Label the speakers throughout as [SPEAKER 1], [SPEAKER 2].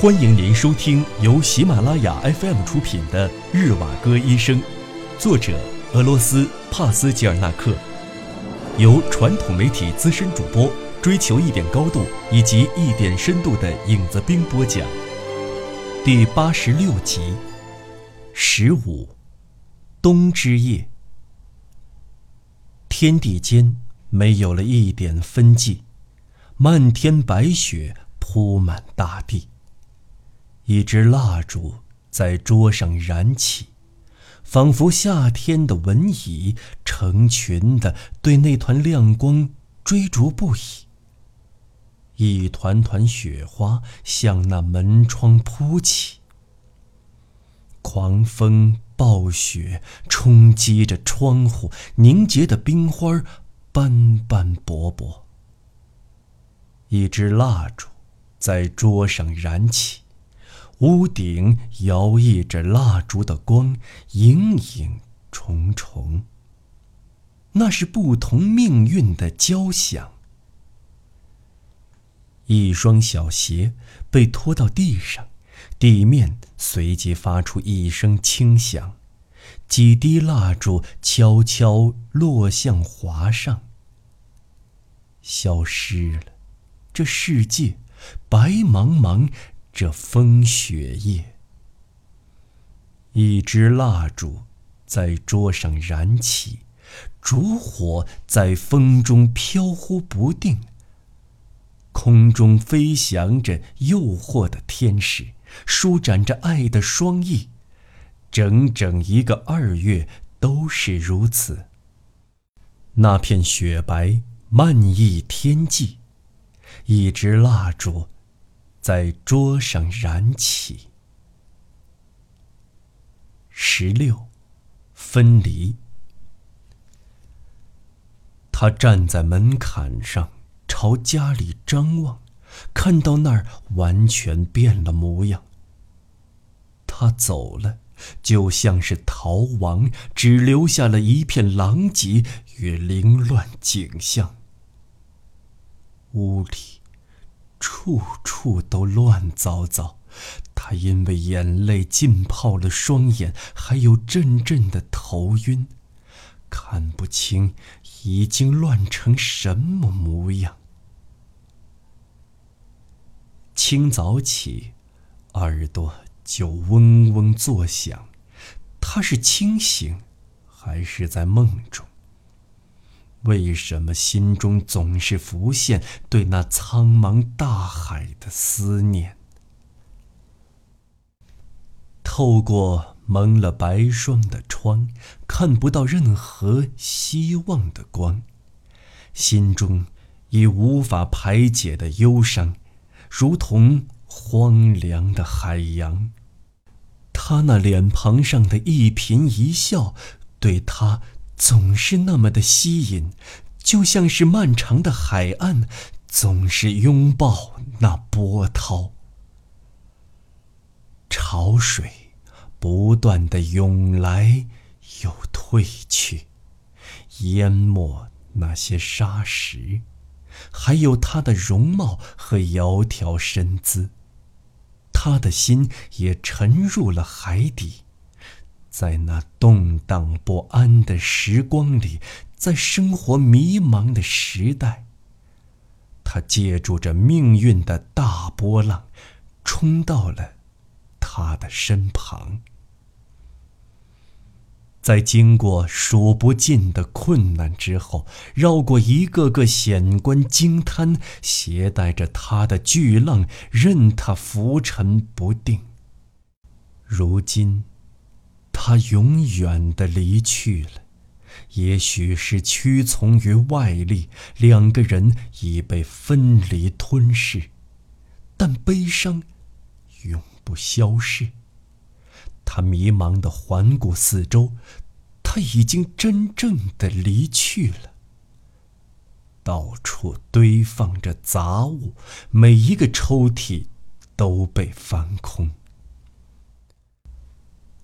[SPEAKER 1] 欢迎您收听由喜马拉雅 FM 出品的《日瓦戈医生》，作者俄罗斯帕斯吉尔纳克，由传统媒体资深主播追求一点高度以及一点深度的影子兵播讲，第八十六集，十五，冬之夜，天地间没有了一点分际，漫天白雪铺满大地。一支蜡烛在桌上燃起，仿佛夏天的蚊蚁成群的对那团亮光追逐不已。一团团雪花向那门窗扑起，狂风暴雪冲击着窗户，凝结的冰花斑斑驳驳。一支蜡烛在桌上燃起。屋顶摇曳着蜡烛的光，影影重重。那是不同命运的交响。一双小鞋被拖到地上，地面随即发出一声轻响，几滴蜡烛悄悄落向华上，消失了。这世界白茫茫。这风雪夜，一支蜡烛在桌上燃起，烛火在风中飘忽不定。空中飞翔着诱惑的天使，舒展着爱的双翼。整整一个二月都是如此。那片雪白漫溢天际，一支蜡烛。在桌上燃起。十六，分离。他站在门槛上，朝家里张望，看到那儿完全变了模样。他走了，就像是逃亡，只留下了一片狼藉与凌乱景象。屋里。处处都乱糟糟，他因为眼泪浸泡了双眼，还有阵阵的头晕，看不清已经乱成什么模样。清早起，耳朵就嗡嗡作响，他是清醒，还是在梦中？为什么心中总是浮现对那苍茫大海的思念？透过蒙了白霜的窗，看不到任何希望的光，心中已无法排解的忧伤，如同荒凉的海洋。他那脸庞上的一颦一笑，对他。总是那么的吸引，就像是漫长的海岸，总是拥抱那波涛。潮水不断的涌来又退去，淹没那些沙石，还有他的容貌和窈窕身姿。他的心也沉入了海底。在那动荡不安的时光里，在生活迷茫的时代，他借助着命运的大波浪，冲到了他的身旁。在经过数不尽的困难之后，绕过一个个险关惊滩，携带着他的巨浪，任他浮沉不定。如今。他永远的离去了，也许是屈从于外力，两个人已被分离吞噬，但悲伤永不消逝。他迷茫的环顾四周，他已经真正的离去了。到处堆放着杂物，每一个抽屉都被翻空。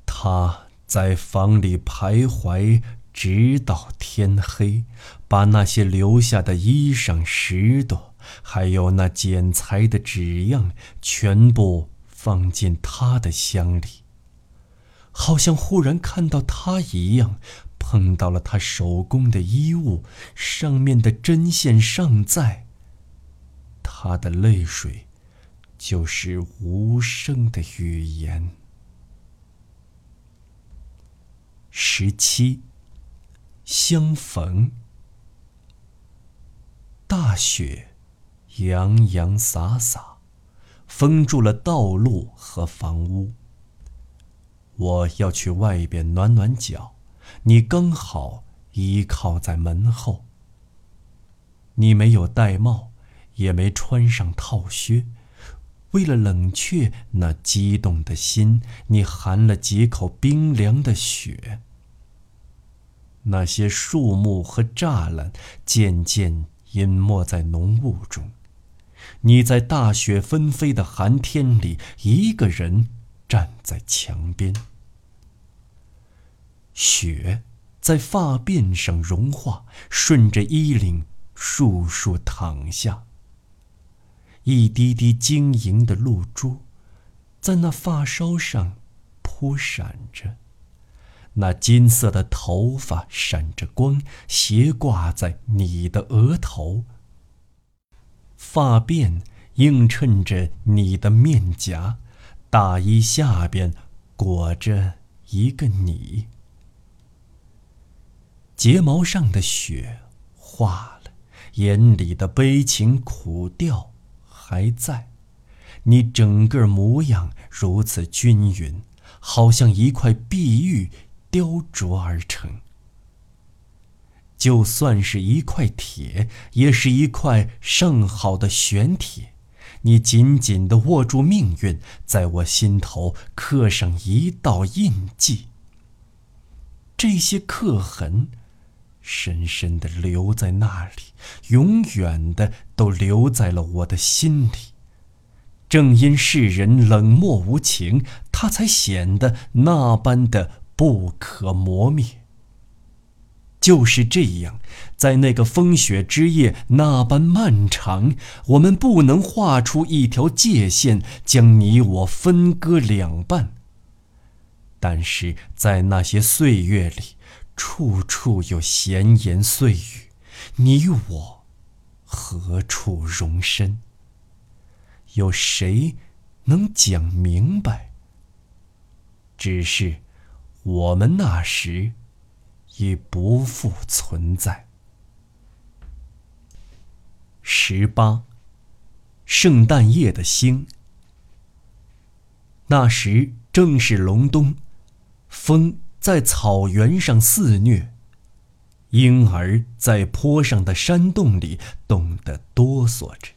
[SPEAKER 1] 他。在房里徘徊，直到天黑，把那些留下的衣裳、石头，还有那剪裁的纸样，全部放进他的箱里，好像忽然看到他一样，碰到了他手工的衣物，上面的针线尚在。他的泪水，就是无声的语言。十七，相逢。大雪，洋洋洒洒，封住了道路和房屋。我要去外边暖暖脚，你刚好依靠在门后。你没有戴帽，也没穿上套靴，为了冷却那激动的心，你含了几口冰凉的雪。那些树木和栅栏渐渐。淹没在浓雾中，你在大雪纷飞的寒天里，一个人站在墙边。雪在发辫上融化，顺着衣领簌簌淌下。一滴滴晶莹的露珠，在那发梢上扑闪着。那金色的头发闪着光，斜挂在你的额头。发辫映衬着你的面颊，大衣下边裹着一个你。睫毛上的雪化了，眼里的悲情苦调还在。你整个模样如此均匀，好像一块碧玉。雕琢而成，就算是一块铁，也是一块上好的玄铁。你紧紧地握住命运，在我心头刻上一道印记。这些刻痕，深深地留在那里，永远的都留在了我的心里。正因世人冷漠无情，它才显得那般的。不可磨灭。就是这样，在那个风雪之夜那般漫长，我们不能画出一条界限，将你我分割两半。但是在那些岁月里，处处有闲言碎语，你我何处容身？有谁能讲明白？只是。我们那时已不复存在。十八，圣诞夜的星。那时正是隆冬，风在草原上肆虐，婴儿在坡上的山洞里冻得哆嗦着。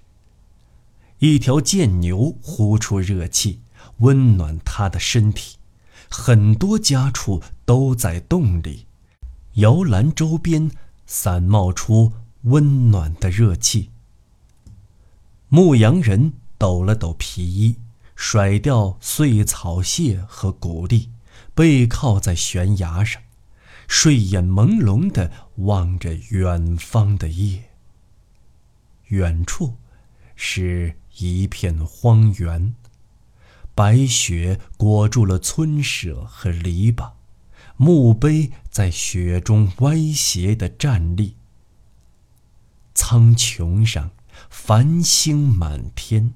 [SPEAKER 1] 一条贱牛呼出热气，温暖他的身体。很多家畜都在洞里，摇篮周边散冒出温暖的热气。牧羊人抖了抖皮衣，甩掉碎草屑和谷粒，背靠在悬崖上，睡眼朦胧地望着远方的夜。远处，是一片荒原。白雪裹住了村舍和篱笆，墓碑在雪中歪斜地站立。苍穹上繁星满天，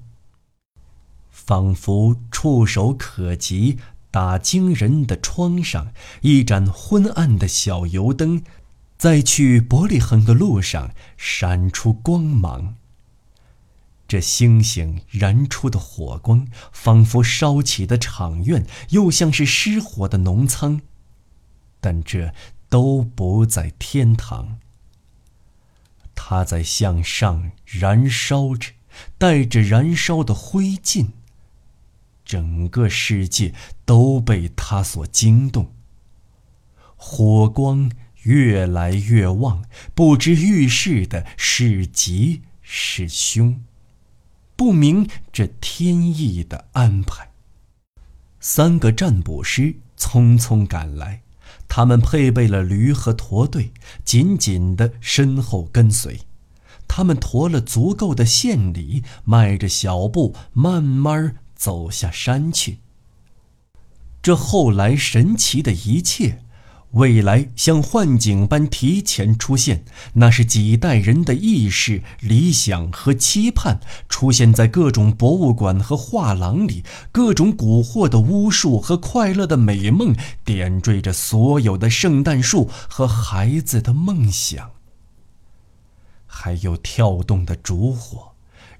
[SPEAKER 1] 仿佛触手可及打惊人的窗上一盏昏暗的小油灯，在去伯利恒的路上闪出光芒。这星星燃出的火光，仿佛烧起的场院，又像是失火的农仓。但这都不在天堂。它在向上燃烧着，带着燃烧的灰烬。整个世界都被它所惊动。火光越来越旺，不知预示的是吉是凶。不明这天意的安排。三个占卜师匆匆赶来，他们配备了驴和驼队，紧紧的身后跟随。他们驮了足够的献礼，迈着小步，慢慢走下山去。这后来神奇的一切。未来像幻景般提前出现，那是几代人的意识、理想和期盼，出现在各种博物馆和画廊里，各种蛊惑的巫术和快乐的美梦，点缀着所有的圣诞树和孩子的梦想。还有跳动的烛火，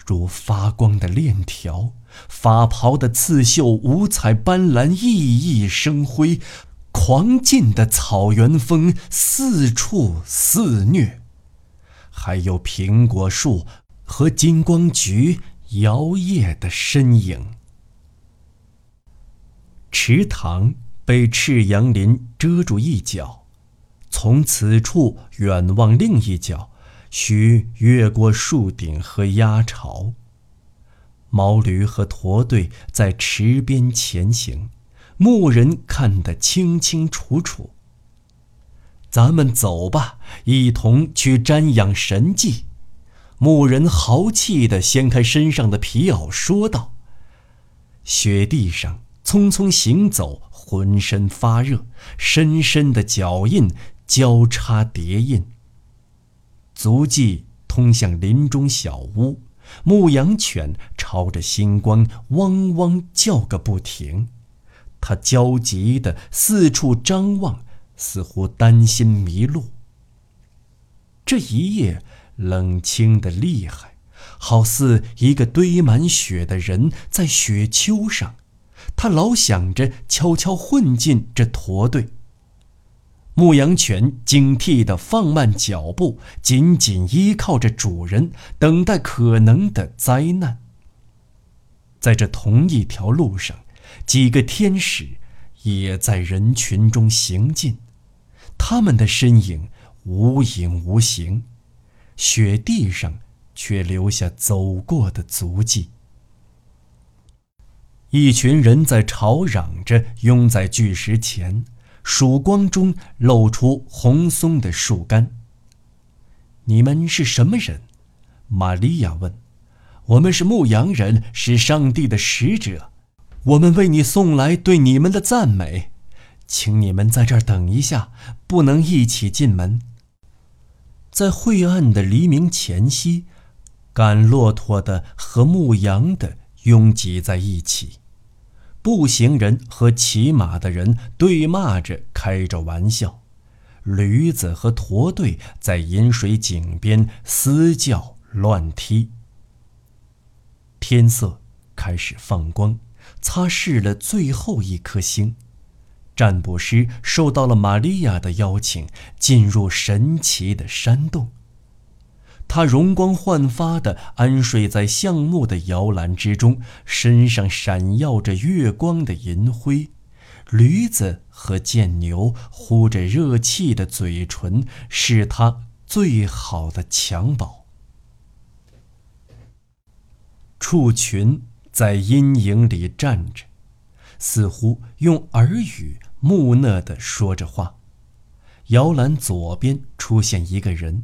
[SPEAKER 1] 如发光的链条；法袍的刺绣，五彩斑斓，熠熠生辉。狂劲的草原风四处肆虐，还有苹果树和金光菊摇曳的身影。池塘被赤杨林遮住一角，从此处远望另一角，需越过树顶和鸭巢。毛驴和驼队在池边前行。牧人看得清清楚楚。咱们走吧，一同去瞻仰神迹。牧人豪气地掀开身上的皮袄，说道：“雪地上匆匆行走，浑身发热，深深的脚印交叉叠印。足迹通向林中小屋，牧羊犬朝着星光汪汪叫个不停。”他焦急地四处张望，似乎担心迷路。这一夜冷清的厉害，好似一个堆满雪的人在雪丘上。他老想着悄悄混进这驼队。牧羊犬警惕地放慢脚步，紧紧依靠着主人，等待可能的灾难。在这同一条路上。几个天使也在人群中行进，他们的身影无影无形，雪地上却留下走过的足迹。一群人在吵嚷着拥在巨石前，曙光中露出红松的树干。你们是什么人？玛利亚问。我们是牧羊人，是上帝的使者。我们为你送来对你们的赞美，请你们在这儿等一下，不能一起进门。在晦暗的黎明前夕，赶骆驼的和牧羊的拥挤在一起，步行人和骑马的人对骂着，开着玩笑，驴子和驼队在饮水井边嘶叫乱踢。天色开始放光。擦拭了最后一颗星，占卜师受到了玛利亚的邀请，进入神奇的山洞。他容光焕发地安睡在橡木的摇篮之中，身上闪耀着月光的银辉。驴子和贱牛呼着热气的嘴唇，是他最好的襁褓。畜群。在阴影里站着，似乎用耳语木讷地说着话。摇篮左边出现一个人，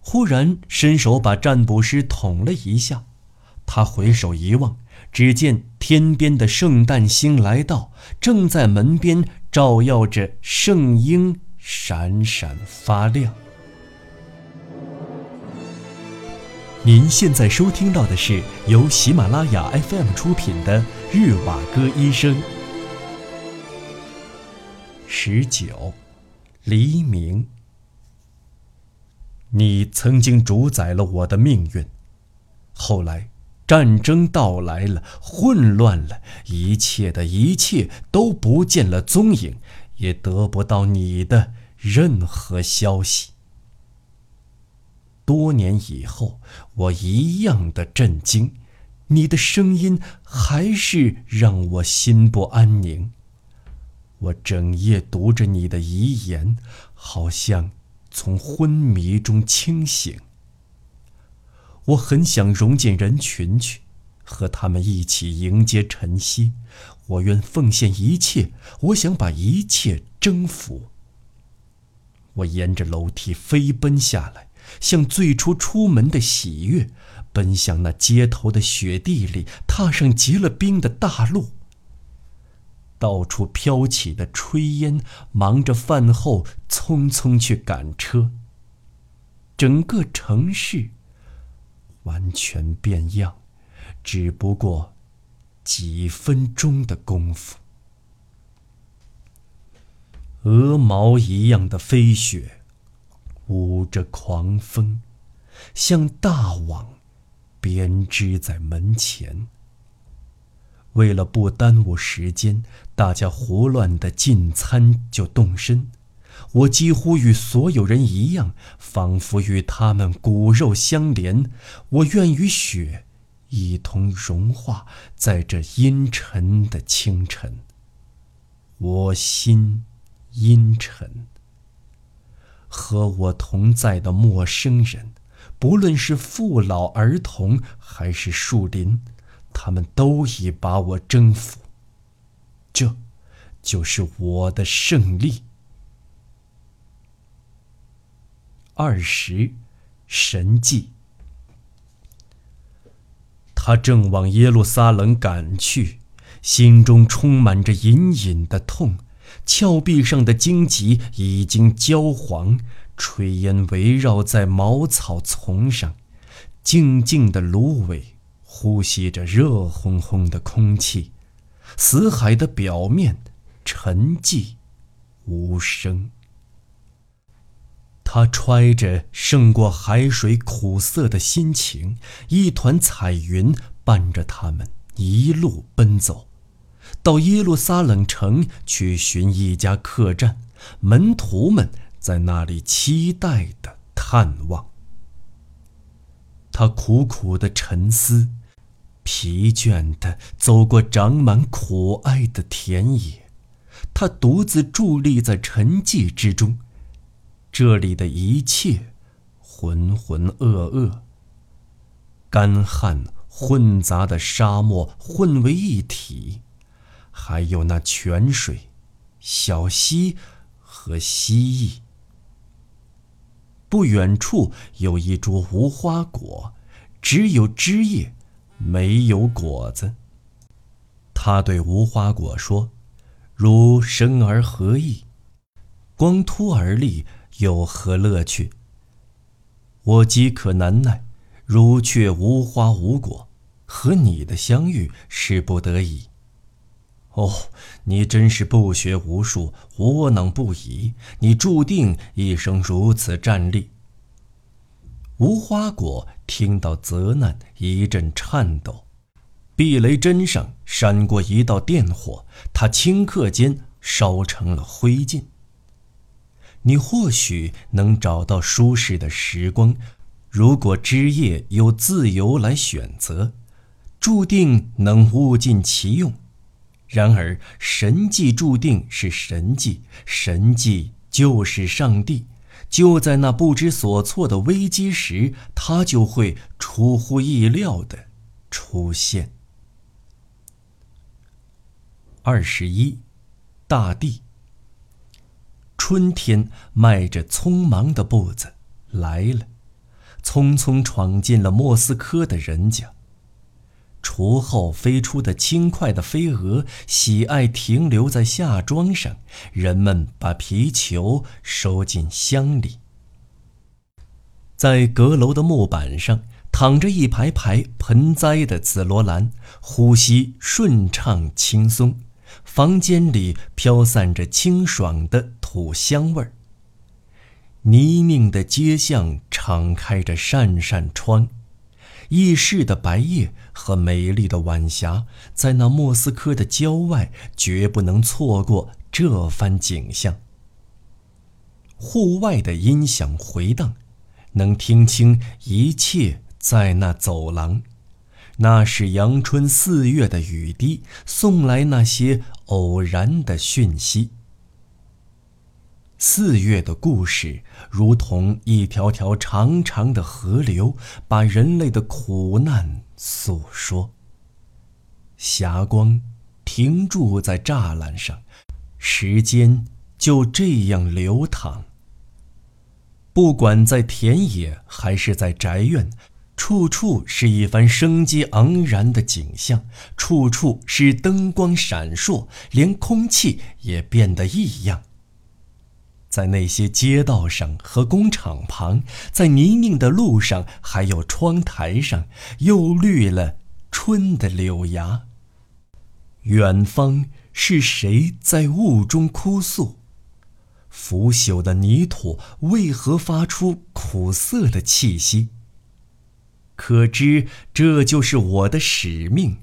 [SPEAKER 1] 忽然伸手把占卜师捅了一下。他回首一望，只见天边的圣诞星来到，正在门边照耀着圣婴，闪闪发亮。您现在收听到的是由喜马拉雅 FM 出品的《日瓦戈医生》。十九，黎明。你曾经主宰了我的命运，后来战争到来了，混乱了，一切的一切都不见了踪影，也得不到你的任何消息。多年以后，我一样的震惊，你的声音还是让我心不安宁。我整夜读着你的遗言，好像从昏迷中清醒。我很想融进人群去，和他们一起迎接晨曦。我愿奉献一切，我想把一切征服。我沿着楼梯飞奔下来。像最初出门的喜悦，奔向那街头的雪地里，踏上结了冰的大路。到处飘起的炊烟，忙着饭后匆匆去赶车。整个城市完全变样，只不过几分钟的功夫。鹅毛一样的飞雪，舞着狂风，像大网编织在门前。为了不耽误时间，大家胡乱的进餐就动身。我几乎与所有人一样，仿佛与他们骨肉相连。我愿与雪一同融化在这阴沉的清晨。我心阴沉。和我同在的陌生人，不论是父老儿童还是树林。他们都已把我征服，这，就是我的胜利。二十，神迹。他正往耶路撒冷赶去，心中充满着隐隐的痛。峭壁上的荆棘已经焦黄，炊烟围绕在茅草丛上，静静的芦苇。呼吸着热烘烘的空气，死海的表面沉寂无声。他揣着胜过海水苦涩的心情，一团彩云伴着他们一路奔走，到耶路撒冷城去寻一家客栈，门徒们在那里期待的探望。他苦苦的沉思。疲倦的走过长满苦艾的田野，他独自伫立在沉寂之中。这里的一切浑浑噩噩，干旱混杂的沙漠混为一体，还有那泉水、小溪和蜥蜴。不远处有一株无花果，只有枝叶。没有果子。他对无花果说：“如生而何益？光秃而立有何乐趣？我饥渴难耐，如却无花无果，和你的相遇是不得已。哦，你真是不学无术，窝囊不已。你注定一生如此站立。”无花果听到责难，一阵颤抖。避雷针上闪过一道电火，它顷刻间烧成了灰烬。你或许能找到舒适的时光，如果枝叶有自由来选择，注定能物尽其用。然而，神迹注定是神迹，神迹就是上帝。就在那不知所措的危机时，他就会出乎意料的出现。二十一，大地。春天迈着匆忙的步子来了，匆匆闯进了莫斯科的人家。厨后飞出的轻快的飞蛾，喜爱停留在夏装上。人们把皮球收进箱里。在阁楼的木板上躺着一排排盆栽的紫罗兰，呼吸顺畅轻松。房间里飘散着清爽的土香味儿。泥泞的街巷敞开着扇扇窗。易逝的白夜和美丽的晚霞，在那莫斯科的郊外，绝不能错过这番景象。户外的音响回荡，能听清一切在那走廊。那是阳春四月的雨滴送来那些偶然的讯息。四月的故事如同一条条长长的河流，把人类的苦难诉说。霞光停驻在栅栏上，时间就这样流淌。不管在田野还是在宅院，处处是一番生机盎然的景象，处处是灯光闪烁，连空气也变得异样。在那些街道上和工厂旁，在泥泞的路上，还有窗台上，又绿了春的柳芽。远方是谁在雾中哭诉？腐朽的泥土为何发出苦涩的气息？可知这就是我的使命，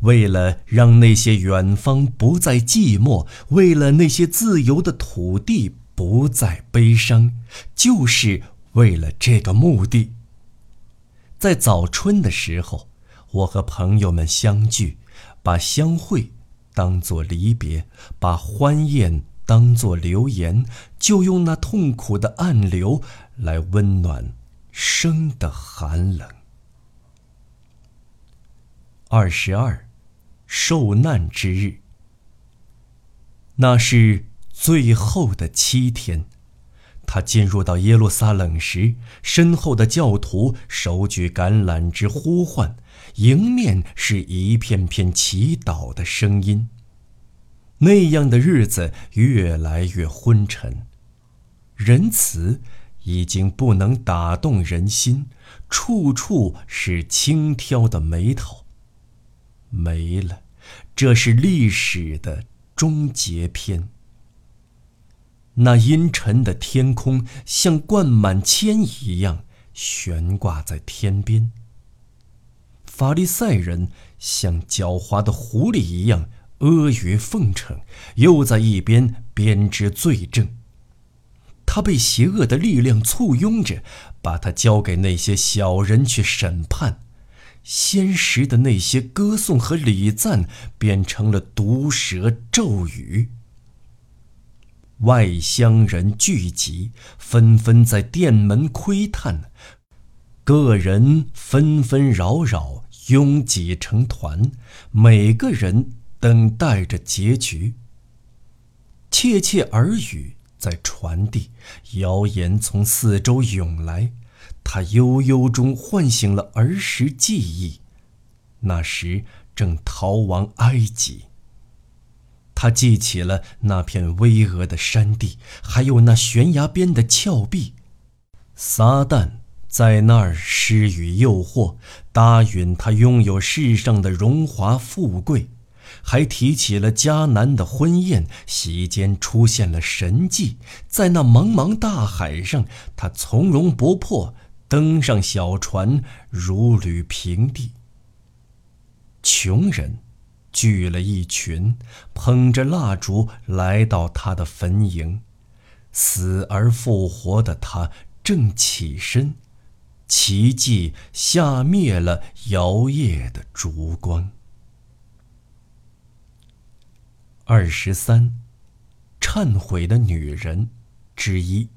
[SPEAKER 1] 为了让那些远方不再寂寞，为了那些自由的土地不再悲伤，就是为了这个目的。在早春的时候，我和朋友们相聚，把相会当作离别，把欢宴当作流言，就用那痛苦的暗流来温暖生的寒冷。二十二，受难之日。那是最后的七天，他进入到耶路撒冷时，身后的教徒手举橄榄枝呼唤，迎面是一片片祈祷的声音。那样的日子越来越昏沉，仁慈已经不能打动人心，处处是轻佻的眉头。没了，这是历史的终结篇。那阴沉的天空像灌满铅一样悬挂在天边。法利赛人像狡猾的狐狸一样阿谀奉承，又在一边编织罪证。他被邪恶的力量簇拥着，把他交给那些小人去审判。先时的那些歌颂和礼赞变成了毒舌咒语。外乡人聚集，纷纷在店门窥探，个人纷纷扰扰，拥挤成团，每个人等待着结局。窃窃耳语在传递，谣言从四周涌来。他悠悠中唤醒了儿时记忆，那时正逃亡埃及。他记起了那片巍峨的山地，还有那悬崖边的峭壁。撒旦在那儿施予诱惑，答允他拥有世上的荣华富贵，还提起了迦南的婚宴。席间出现了神迹，在那茫茫大海上，他从容不迫。登上小船，如履平地。穷人聚了一群，捧着蜡烛来到他的坟茔，死而复活的他正起身，奇迹吓灭了摇曳的烛光。二十三，忏悔的女人之一，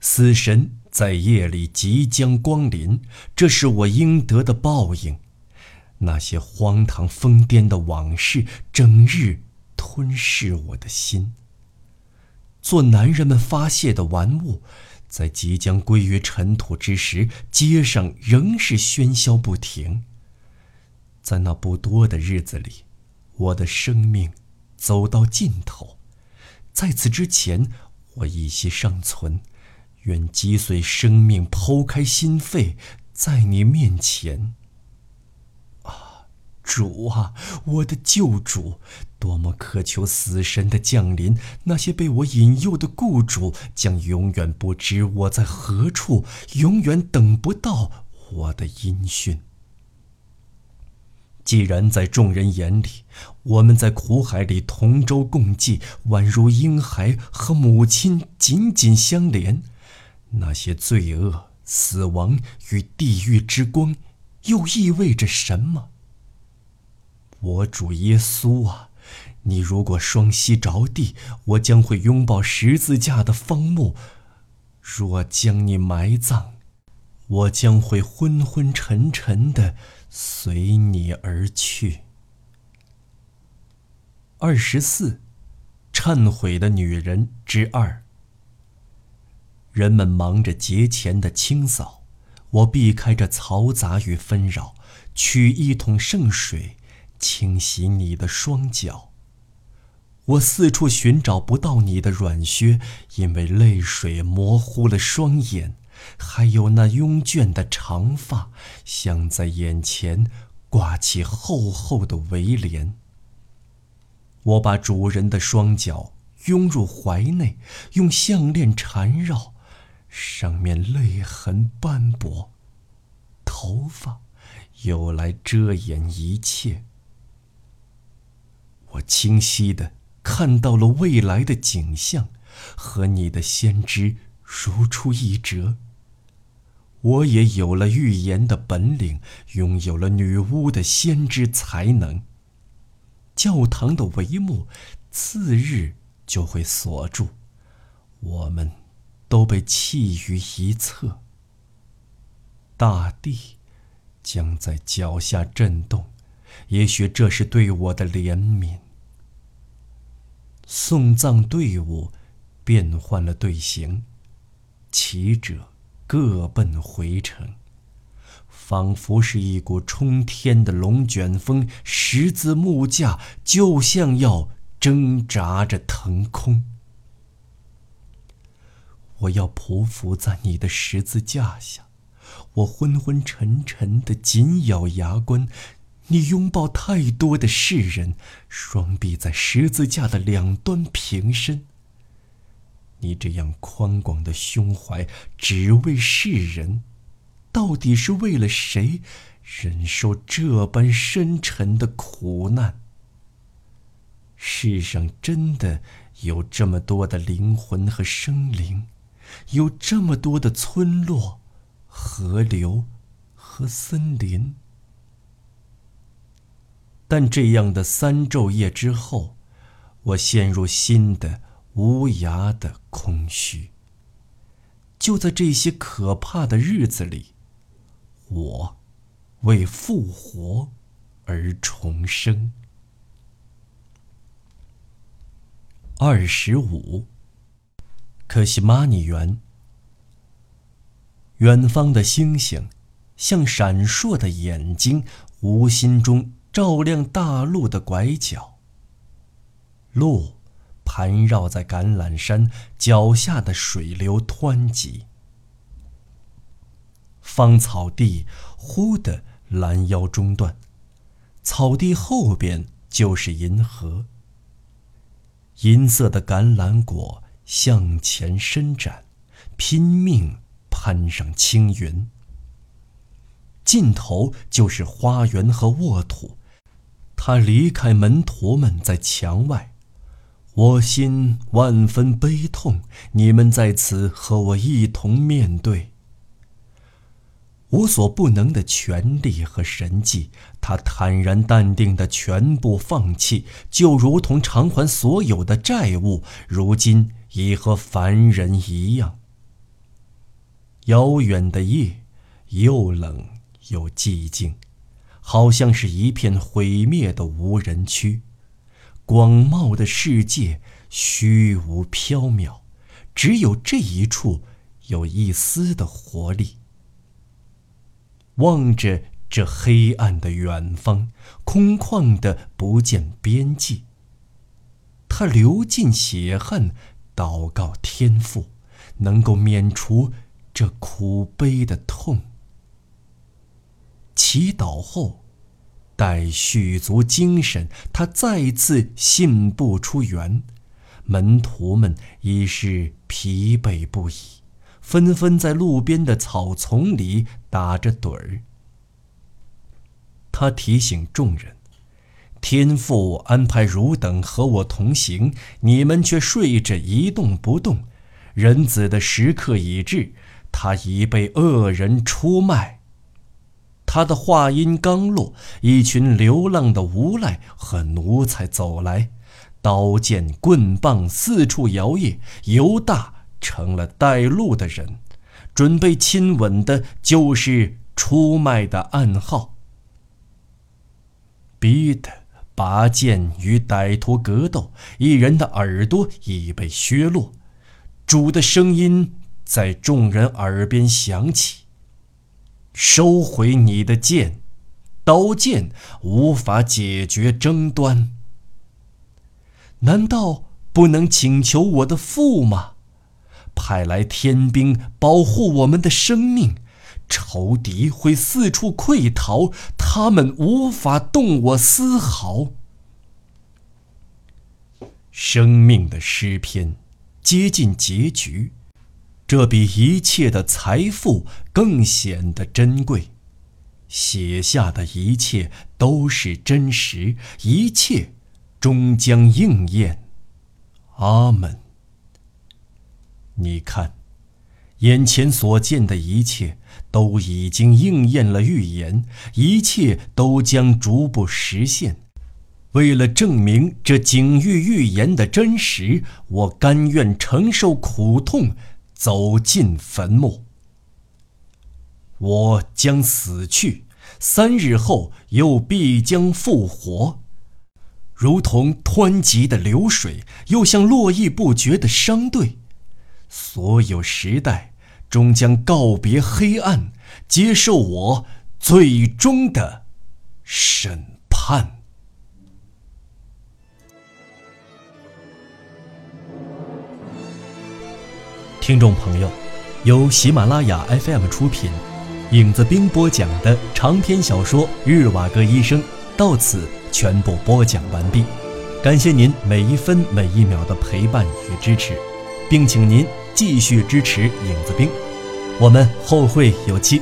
[SPEAKER 1] 死神。在夜里即将光临，这是我应得的报应。那些荒唐疯癫的往事，整日吞噬我的心。做男人们发泄的玩物，在即将归于尘土之时，街上仍是喧嚣不停。在那不多的日子里，我的生命走到尽头。在此之前，我一息尚存。愿击碎生命，剖开心肺，在你面前。主啊，我的救主，多么渴求死神的降临！那些被我引诱的雇主将永远不知我在何处，永远等不到我的音讯。既然在众人眼里，我们在苦海里同舟共济，宛如婴孩和母亲紧紧相连。那些罪恶、死亡与地狱之光，又意味着什么？我主耶稣啊，你如果双膝着地，我将会拥抱十字架的方木；若将你埋葬，我将会昏昏沉沉的随你而去。二十四，忏悔的女人之二。人们忙着节前的清扫，我避开这嘈杂与纷扰，取一桶圣水，清洗你的双脚。我四处寻找不到你的软靴，因为泪水模糊了双眼，还有那慵倦的长发，像在眼前挂起厚厚的围帘。我把主人的双脚拥入怀内，用项链缠绕。上面泪痕斑驳，头发又来遮掩一切。我清晰的看到了未来的景象，和你的先知如出一辙。我也有了预言的本领，拥有了女巫的先知才能。教堂的帷幕次日就会锁住，我们。都被弃于一侧。大地将在脚下震动，也许这是对我的怜悯。送葬队伍变换了队形，骑者各奔回城，仿佛是一股冲天的龙卷风，十字木架就像要挣扎着腾空。我要匍匐在你的十字架下，我昏昏沉沉的紧咬牙关。你拥抱太多的世人，双臂在十字架的两端平伸。你这样宽广的胸怀，只为世人，到底是为了谁？忍受这般深沉的苦难？世上真的有这么多的灵魂和生灵？有这么多的村落、河流和森林，但这样的三昼夜之后，我陷入新的无涯的空虚。就在这些可怕的日子里，我为复活而重生。二十五。可西玛尼园，远方的星星，像闪烁的眼睛，无心中照亮大陆的拐角。路盘绕在橄榄山脚下的水流湍急，芳草地忽地拦腰中断，草地后边就是银河。银色的橄榄果。向前伸展，拼命攀上青云。尽头就是花园和沃土。他离开门徒们在墙外，我心万分悲痛。你们在此和我一同面对。无所不能的权力和神迹，他坦然淡定的全部放弃，就如同偿还所有的债务。如今。已和凡人一样。遥远的夜，又冷又寂静，好像是一片毁灭的无人区。广袤的世界虚无缥缈，只有这一处有一丝的活力。望着这黑暗的远方，空旷的不见边际。他流尽血汗。祷告天父，能够免除这苦悲的痛。祈祷后，待续足精神，他再次信步出园。门徒们已是疲惫不已，纷纷在路边的草丛里打着盹儿。他提醒众人。天父安排汝等和我同行，你们却睡着一动不动。人子的时刻已至，他已被恶人出卖。他的话音刚落，一群流浪的无赖和奴才走来，刀剑棍棒四处摇曳。犹大成了带路的人，准备亲吻的就是出卖的暗号。逼得。拔剑与歹徒格斗，一人的耳朵已被削落。主的声音在众人耳边响起：“收回你的剑，刀剑无法解决争端。难道不能请求我的父吗？派来天兵保护我们的生命，仇敌会四处溃逃，他们无法动我丝毫。生命的诗篇接近结局，这比一切的财富更显得珍贵。写下的一切都是真实，一切终将应验。阿门。你看，眼前所见的一切都已经应验了预言，一切都将逐步实现。为了证明这景玉预言的真实，我甘愿承受苦痛，走进坟墓。我将死去，三日后又必将复活，如同湍急的流水，又像络绎不绝的商队。所有时代终将告别黑暗，接受我最终的审判。听众朋友，由喜马拉雅 FM 出品，影子兵播讲的长篇小说《日瓦戈医生》到此全部播讲完毕。感谢您每一分每一秒的陪伴与支持，并请您继续支持影子兵，我们后会有期。